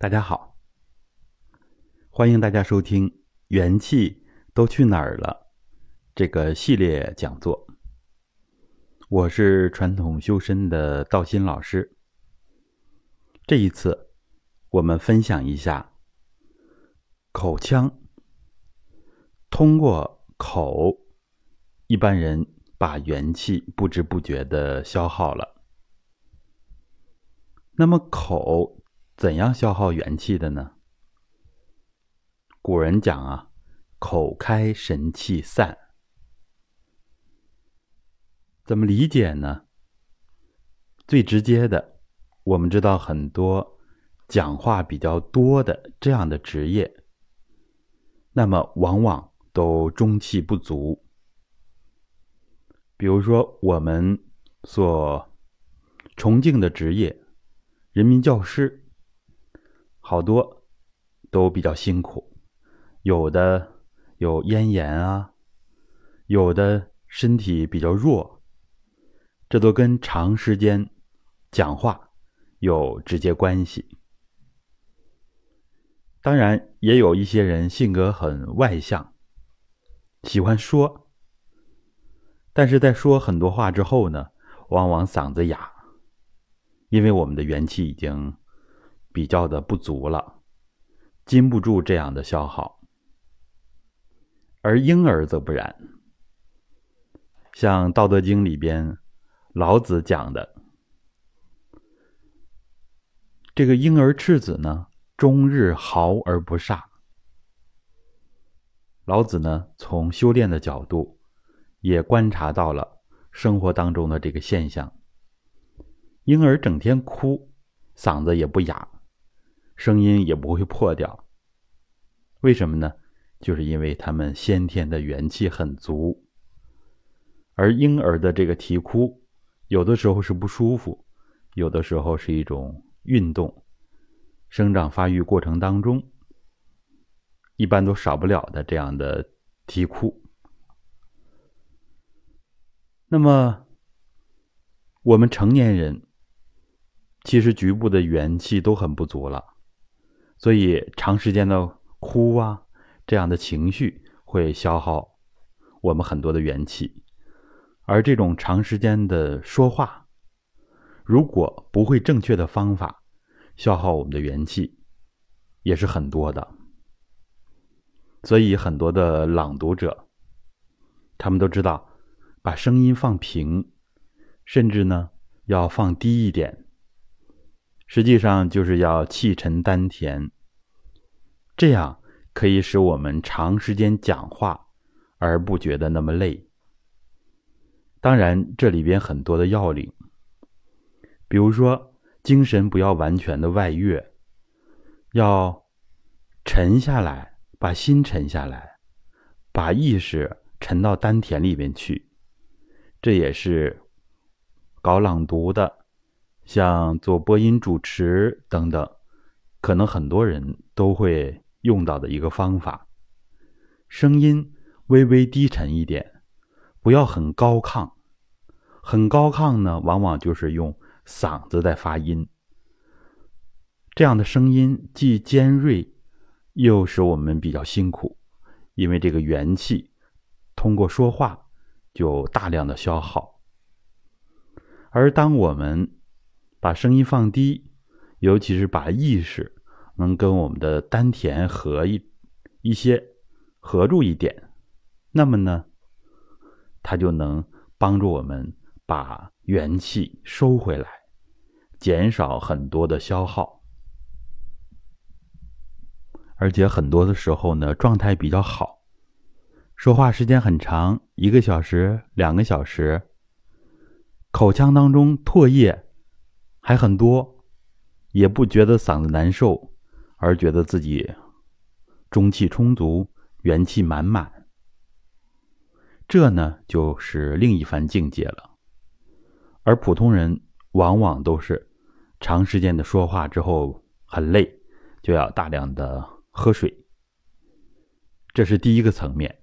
大家好，欢迎大家收听《元气都去哪儿了》这个系列讲座。我是传统修身的道心老师。这一次，我们分享一下口腔。通过口，一般人把元气不知不觉的消耗了。那么口。怎样消耗元气的呢？古人讲啊，口开神气散。怎么理解呢？最直接的，我们知道很多讲话比较多的这样的职业，那么往往都中气不足。比如说我们所崇敬的职业——人民教师。好多都比较辛苦，有的有咽炎啊，有的身体比较弱，这都跟长时间讲话有直接关系。当然，也有一些人性格很外向，喜欢说，但是在说很多话之后呢，往往嗓子哑，因为我们的元气已经。比较的不足了，禁不住这样的消耗，而婴儿则不然。像《道德经》里边，老子讲的，这个婴儿赤子呢，终日嚎而不煞。老子呢，从修炼的角度，也观察到了生活当中的这个现象：婴儿整天哭，嗓子也不哑。声音也不会破掉，为什么呢？就是因为他们先天的元气很足，而婴儿的这个啼哭，有的时候是不舒服，有的时候是一种运动、生长发育过程当中，一般都少不了的这样的啼哭。那么，我们成年人其实局部的元气都很不足了。所以，长时间的哭啊，这样的情绪会消耗我们很多的元气，而这种长时间的说话，如果不会正确的方法，消耗我们的元气也是很多的。所以，很多的朗读者，他们都知道，把声音放平，甚至呢要放低一点。实际上就是要气沉丹田，这样可以使我们长时间讲话而不觉得那么累。当然，这里边很多的要领，比如说精神不要完全的外越，要沉下来，把心沉下来，把意识沉到丹田里面去。这也是搞朗读的。像做播音主持等等，可能很多人都会用到的一个方法。声音微微低沉一点，不要很高亢。很高亢呢，往往就是用嗓子在发音。这样的声音既尖锐，又使我们比较辛苦，因为这个元气通过说话就大量的消耗。而当我们把声音放低，尤其是把意识能跟我们的丹田合一一些，合住一点，那么呢，它就能帮助我们把元气收回来，减少很多的消耗，而且很多的时候呢，状态比较好，说话时间很长，一个小时、两个小时，口腔当中唾液。还很多，也不觉得嗓子难受，而觉得自己中气充足，元气满满。这呢，就是另一番境界了。而普通人往往都是长时间的说话之后很累，就要大量的喝水。这是第一个层面。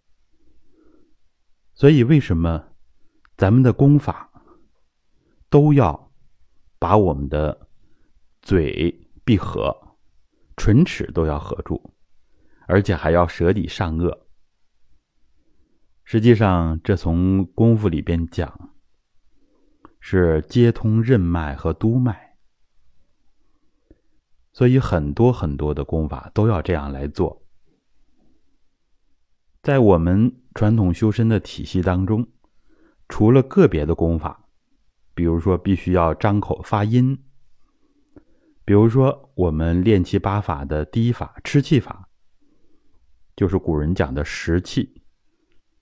所以，为什么咱们的功法都要？把我们的嘴闭合，唇齿都要合住，而且还要舌底上颚。实际上，这从功夫里边讲，是接通任脉和督脉，所以很多很多的功法都要这样来做。在我们传统修身的体系当中，除了个别的功法，比如说必须要张口发音，比如说我们练气八法的第一法吃气法，就是古人讲的食气。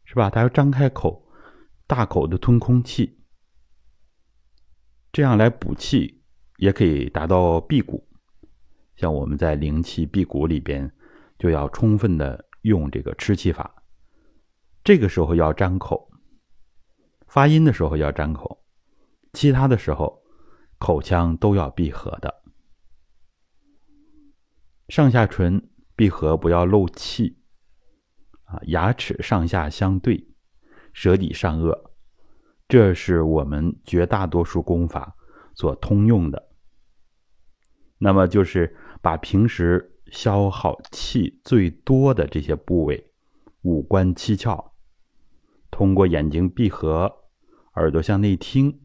是吧？他要张开口，大口的吞空气，这样来补气，也可以达到辟谷。像我们在灵气辟谷里边，就要充分的用这个吃气法。这个时候要张口，发音的时候要张口，其他的时候口腔都要闭合的，上下唇闭合，不要漏气。啊，牙齿上下相对，舌底上颚，这是我们绝大多数功法所通用的。那么就是把平时消耗气最多的这些部位，五官七窍，通过眼睛闭合，耳朵向内听，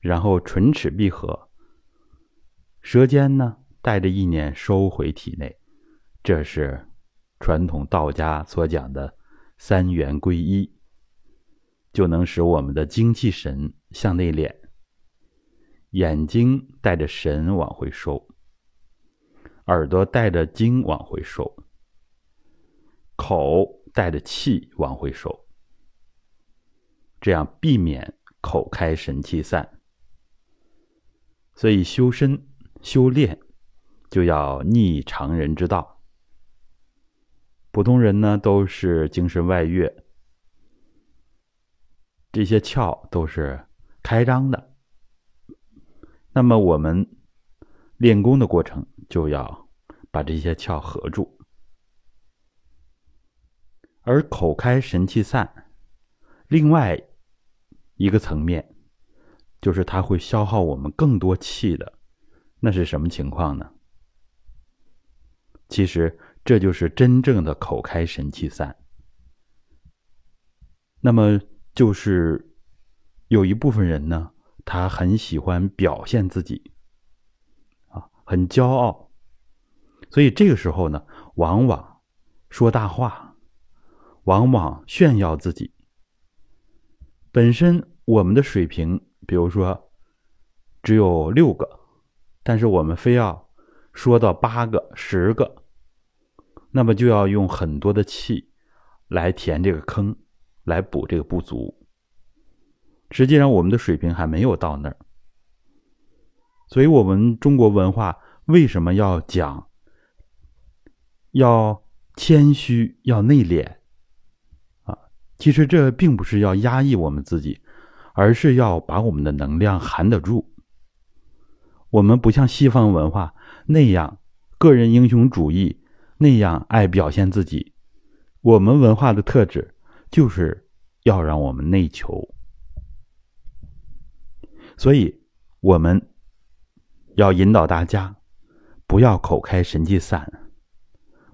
然后唇齿闭合，舌尖呢带着意念收回体内，这是。传统道家所讲的三元归一，就能使我们的精气神向内敛，眼睛带着神往回收，耳朵带着精往回收，口带着气往回收，这样避免口开神气散。所以修身修炼就要逆常人之道。普通人呢，都是精神外越，这些窍都是开张的。那么我们练功的过程，就要把这些窍合住。而口开神气散，另外一个层面，就是它会消耗我们更多气的，那是什么情况呢？其实。这就是真正的口开神气散。那么，就是有一部分人呢，他很喜欢表现自己，啊，很骄傲，所以这个时候呢，往往说大话，往往炫耀自己。本身我们的水平，比如说只有六个，但是我们非要说到八个、十个。那么就要用很多的气来填这个坑，来补这个不足。实际上，我们的水平还没有到那儿。所以，我们中国文化为什么要讲要谦虚、要内敛啊？其实这并不是要压抑我们自己，而是要把我们的能量含得住。我们不像西方文化那样个人英雄主义。那样爱表现自己，我们文化的特质就是要让我们内求，所以我们要引导大家不要口开神气散，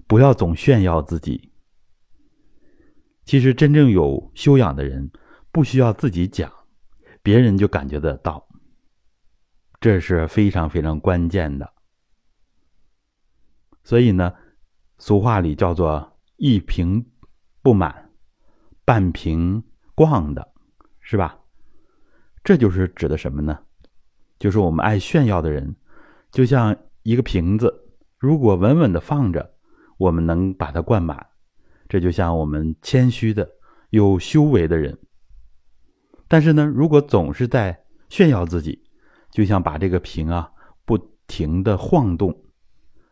不要总炫耀自己。其实真正有修养的人，不需要自己讲，别人就感觉得到，这是非常非常关键的。所以呢。俗话里叫做“一瓶不满，半瓶逛的”，是吧？这就是指的什么呢？就是我们爱炫耀的人，就像一个瓶子，如果稳稳的放着，我们能把它灌满。这就像我们谦虚的、有修为的人。但是呢，如果总是在炫耀自己，就像把这个瓶啊不停的晃动，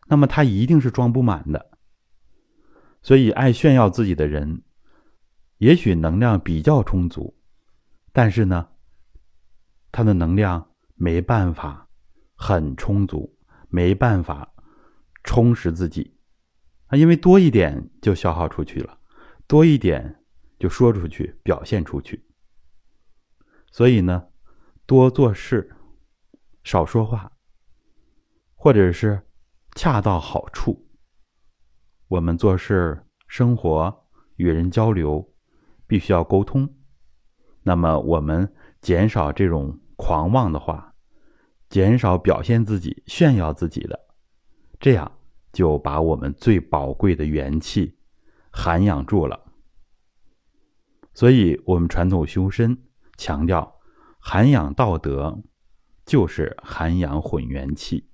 那么它一定是装不满的。所以，爱炫耀自己的人，也许能量比较充足，但是呢，他的能量没办法很充足，没办法充实自己啊，因为多一点就消耗出去了，多一点就说出去、表现出去。所以呢，多做事，少说话，或者是恰到好处。我们做事、生活、与人交流，必须要沟通。那么，我们减少这种狂妄的话，减少表现自己、炫耀自己的，这样就把我们最宝贵的元气涵养住了。所以，我们传统修身强调涵养道德，就是涵养混元气。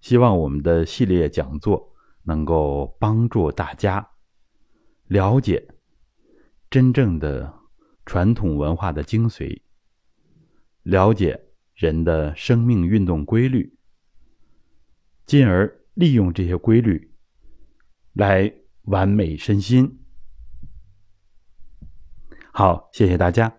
希望我们的系列讲座能够帮助大家了解真正的传统文化的精髓，了解人的生命运动规律，进而利用这些规律来完美身心。好，谢谢大家。